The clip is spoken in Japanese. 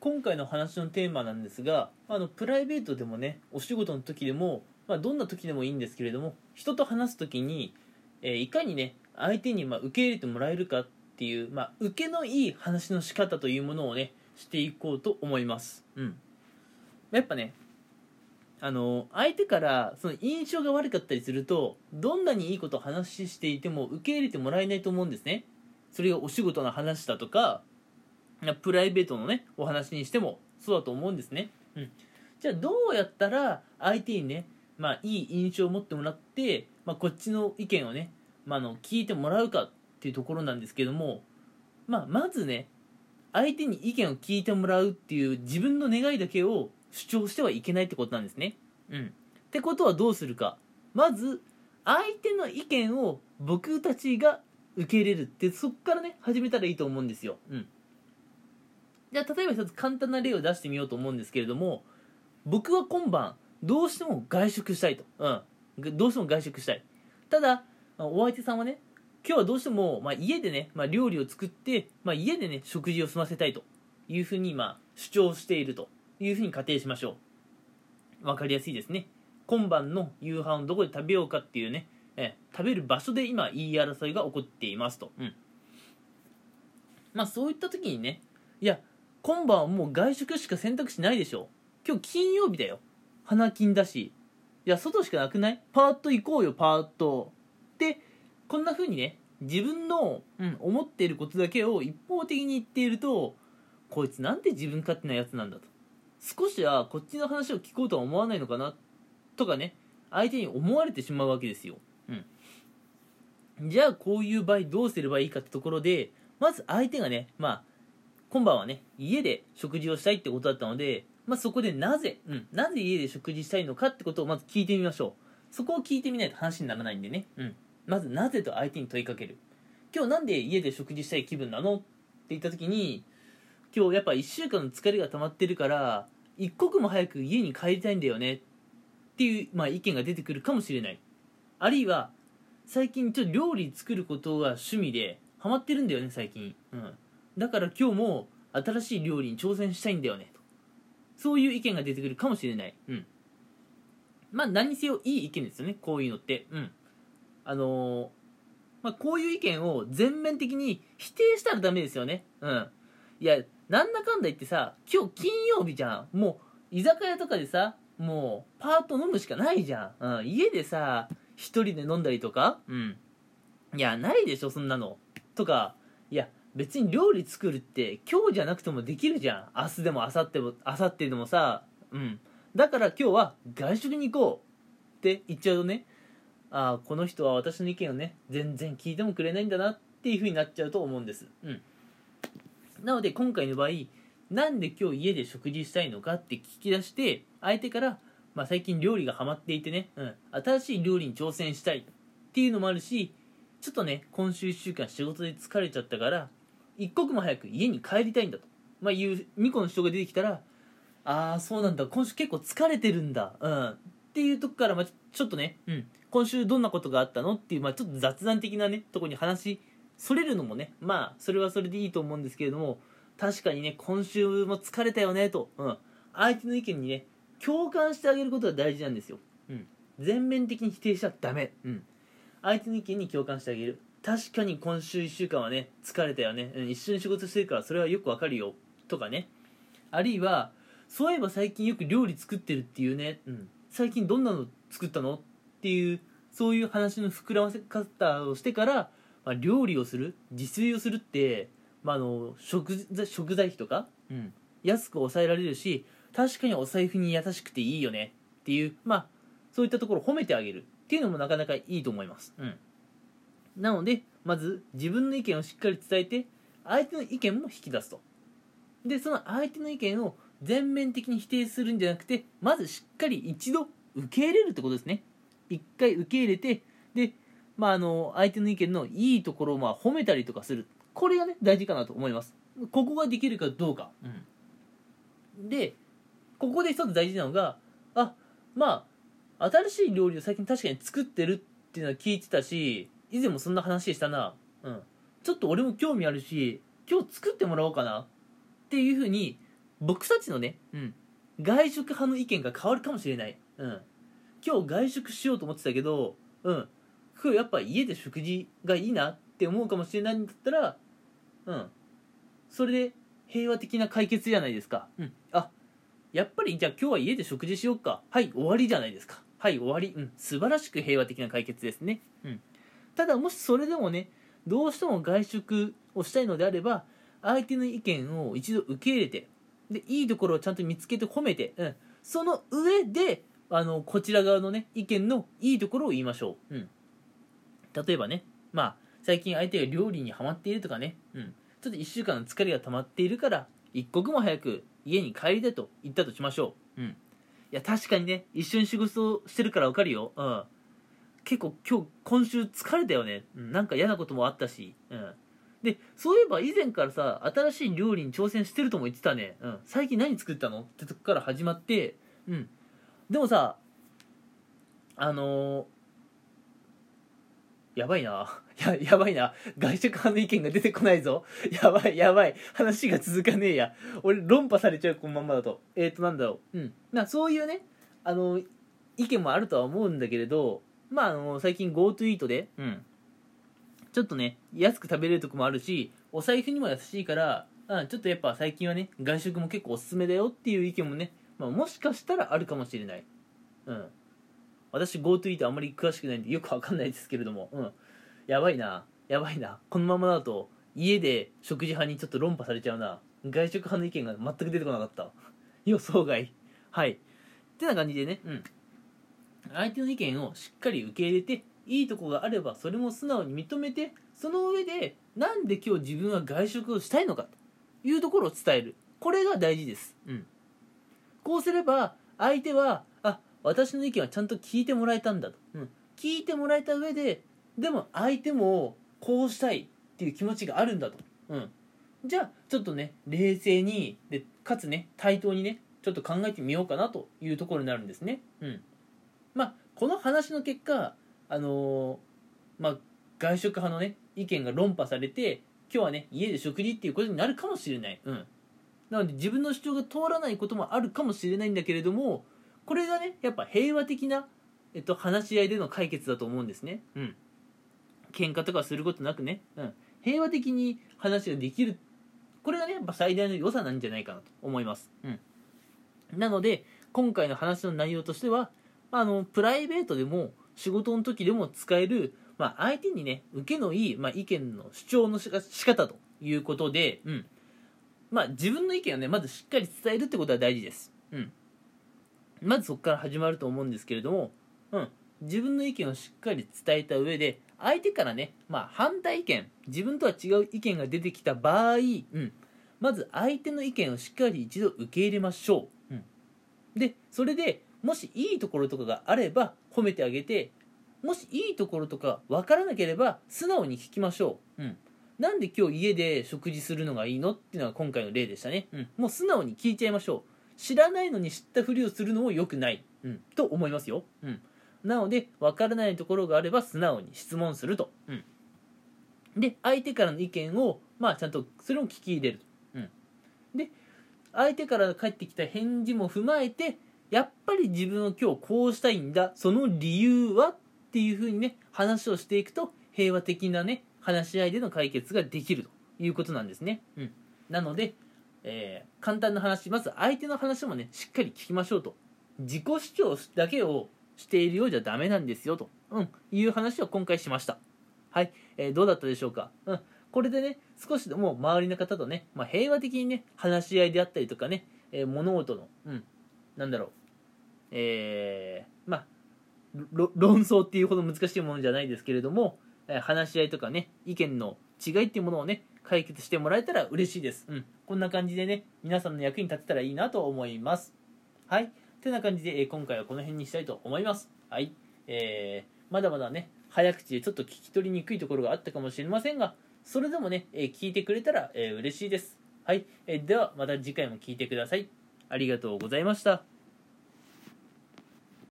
今回の話のテーマなんですがあのプライベートでもねお仕事の時でも、まあ、どんな時でもいいんですけれども人と話す時に、えーいかにね相手にまあ受け入れてもらえるかっていう、まあ、受けのいい話の仕方というものをねしていこうと思います。うん。やっぱねあの相手からその印象が悪かったりするとどんなにいいことを話していても受け入れてもらえないと思うんですね。それがお仕事の話だとかプライベートのねお話にしてもそうだと思うんですね、うん、じゃあどうやったら相手にね、まあ、いい印象を持ってもらって、まあ、こっちの意見をね、まあ、の聞いてもらうかっていうところなんですけども、まあ、まずね相手に意見を聞いてもらうっていう自分の願いだけを主張してはいけないってことなんですね。うん。ってことはどうするか。まず相手の意見を僕たちが受け入れるってそっからね始めたらいいと思うんですよ。うん。じゃあ例えば一つ簡単な例を出してみようと思うんですけれども僕は今晩どうしても外食したいと、うん、どうしても外食したい。ただお相手さんはね今日はどうしても、まあ、家でね、まあ、料理を作って、まあ、家でね食事を済ませたいと。いうふうに、まあ、主張していると。いうふうに仮定しましょう。わかりやすいですね。今晩の夕飯をどこで食べようかっていうね、え食べる場所で今言い争いが起こっていますと、うん、まあそういった時にねいや今晩はもう外食しか選択肢ないでしょ。今日金曜日だよ。花金だし。いや外しかなくない？パート行こうよパートでこんな風にね自分の、うん、思っていることだけを一方的に言っているとこいつなんて自分勝手なやつなんだと。少しはこっちの話を聞こうとは思わないのかなとかね相手に思われてしまうわけですよ、うん、じゃあこういう場合どうすればいいかってところでまず相手がねまあ今晩はね家で食事をしたいってことだったので、まあ、そこでなぜ、うん、なぜ家で食事したいのかってことをまず聞いてみましょう。そこを聞いてみないと話にならないんでね、うん、まずなぜと相手に問いかける。今日なんで家で食事したい気分なのって言った時に今日やっぱ1週間の疲れが溜まってるから一刻も早く家に帰りたいんだよね。っていう、まあ、意見が出てくるかもしれない。あるいは最近ちょっと料理作ることが趣味でハマってるんだよね最近、うん、だから今日も新しい料理に挑戦したいんだよね。とそういう意見が出てくるかもしれない。うん。まあ何にせよいい意見ですよね。こういうのって。うん。あのーまあ、こういう意見を全面的に否定したらダメですよね。うん。いやなんだかんだ言ってさ今日金曜日じゃん。もう居酒屋とかでさもうパート飲むしかないじゃん、うん、家でさ一人で飲んだりとか。うん。いやないでしょそんなの。とか別に料理作るって今日じゃなくてもできるじゃん。明日でも明後日も明後日でもさ。うん。だから今日は外食に行こうって言っちゃうとね。ああこの人は私の意見をね全然聞いてもくれないんだなっていう風になっちゃうと思うんです。うん。なので今回の場合なんで今日家で食事したいのかって聞き出して相手から、まあ、最近料理がハマっていてね、うん、新しい料理に挑戦したいっていうのもあるしちょっとね今週1週間仕事で疲れちゃったから一刻も早く家に帰りたいんだと、まあ、いう2個の人が出てきたらああそうなんだ。今週結構疲れてるんだ、うん、っていうとこから、まあ、ちょっとね、うん、今週どんなことがあったのっていう、まあ、ちょっと雑談的なねとこに話それるのもねまあそれはそれでいいと思うんですけれども確かにね今週も疲れたよねと、うん、相手の意見にね共感してあげることが大事なんですよ、うん、全面的に否定しちゃダメ、うん、相手の意見に共感してあげる。確かに今週1週間はね疲れたよね、うん、一緒に仕事してるからそれはよくわかるよ。とかね。あるいはそういえば最近よく料理作ってるっていうね、うん、最近どんなの作ったの？っていうそういう話の膨らませ方をしてから、まあ、料理をする。自炊をするって、まあ、あの食材食材費とか、うん、安く抑えられるし確かにお財布に優しくていいよね。っていうまあそういったところを褒めてあげる。っていうのもなかなかいいと思います、うん、なのでまず自分の意見をしっかり伝えて相手の意見も引き出すと。でその相手の意見を全面的に否定するんじゃなくてまずしっかり一度受け入れるってことですね。一回受け入れてで、まあ、あの相手の意見のいいところをまあ褒めたりとかする。これがね大事かなと思います。ここができるかどうか、うん、でここで一つ大事なのがあまあ新しい料理を最近確かに作ってるっていうのは聞いてたし以前もそんな話したな、うん、ちょっと俺も興味あるし今日作ってもらおうかな。っていうふうに僕たちのね、うん、外食派の意見が変わるかもしれない、うん、今日外食しようと思ってたけど、うん、今日やっぱ家で食事がいいなって思うかもしれないんだったら、うん、それで平和的な解決じゃないですか、うん、あやっぱりじゃあ今日は家で食事しようか。はい終わりじゃないですか。はい終わり、うん、素晴らしく平和的な解決ですね、うん、ただもしそれでもねどうしても外食をしたいのであれば相手の意見を一度受け入れてでいいところをちゃんと見つけて褒めて、うん、その上であのこちら側のね意見のいいところを言いましょう、うん、例えばねまあ最近相手が料理にはまっているとかね、うん、ちょっと1週間の疲れが溜まっているから一刻も早く家に帰りたいと言ったとしましょう、うん、いや確かにね一緒に仕事をしてるから分かるよ、うん、結構今日今週疲れたよね、うん、なんか嫌なこともあったし、うん、でそういえば以前からさ新しい料理に挑戦してるとも言ってたね、うん、最近何作ったの？ってとこから始まって。うん。でもさあのー、やばいな。ややばいな。外食派の意見が出てこないぞ。やばいやばい。話が続かねえや。俺論破されちゃうこのまんまだと。えっ、ー、となんだろう。うん。なそういうねあの意見もあるとは思うんだけれどまああの最近 GoTo イートでうん。ちょっとね安く食べれるとこもあるしお財布にも優しいからあちょっとやっぱ最近はね外食も結構おすすめだよっていう意見もね、まあ、もしかしたらあるかもしれない。うん。私 GoTo イートあんまり詳しくないんでよくわかんないですけれどもうん。やばいな。やばいな。このままだと家で食事派にちょっと論破されちゃうな。外食派の意見が全く出てこなかった。予想外。はい。ってな感じでねうん相手の意見をしっかり受け入れていいとこがあればそれも素直に認めてその上でなんで今日自分は外食をしたいのかというところを伝える。これが大事です、うん、こうすれば相手はあ私の意見はちゃんと聞いてもらえたんだと、うん、聞いてもらえた上ででも相手もこうしたいっていう気持ちがあるんだと、うん、じゃあちょっとね冷静にでかつね対等にねちょっと考えてみようかなというところになるんですね、うん、まあこの話の結果あのー、まあ外食派のね意見が論破されて今日はね家で食事っていうことになるかもしれない、うん、なので自分の主張が通らないこともあるかもしれないんだけれどもこれがねやっぱ平和的な、えっと、話し合いでの解決だと思うんですね。うん。喧嘩とかすることなくね、うん、平和的に話ができる。これがねやっぱ最大の良さなんじゃないかなと思います、うん、なので今回の話の内容としてはあのプライベートでも仕事の時でも使える、まあ、相手にね受けのいい、まあ、意見の主張のし仕方ということで、うん。まあ、自分の意見をねまずしっかり伝えるってことは大事です、うん、まずそこから始まると思うんですけれども、うん、自分の意見をしっかり伝えた上で相手からね、まあ、反対意見自分とは違う意見が出てきた場合、うん、まず相手の意見をしっかり一度受け入れましょう、うん、でそれでもしいいところとかがあれば褒めてあげてもしいいところとか分からなければ素直に聞きましょう、うん、なんで今日家で食事するのがいいのっていうのが今回の例でしたね、うん、もう素直に聞いちゃいましょう。知らないのに知ったふりをするのも良くない、うん、と思いますよ、うん、なので分からないところがあれば素直に質問すると、うん、で相手からの意見をまあちゃんとそれも聞き入れると、うん、で相手から返ってきた返事も踏まえてやっぱり自分は今日こうしたいんだその理由はっていうふうにね話をしていくと平和的なね話し合いでの解決ができるということなんですね、うん、なので、えー、簡単な話まず相手の話もねしっかり聞きましょうと。自己主張だけをしているようじゃダメなんですよと、うん、いう話を今回しました。はい、えー、どうだったでしょうか、うん、これでね少しでも周りの方とね、まあ、平和的にね話し合いであったりとかね、えー、物事の、うん、なんだろう。えー、まあ論争っていうほど難しいものじゃないですけれども、話し合いとかね意見の違いっていうものをね解決してもらえたら嬉しいです、うん、こんな感じでね皆さんの役に立てたらいいなと思います。はい。てな感じで、え、今回はこの辺にしたいと思います。はい。えー、まだまだね早口でちょっと聞き取りにくいところがあったかもしれませんがそれでもね、え、聞いてくれたら、え、嬉しいです。はい、え、ではまた次回も聞いてください。ありがとうございました。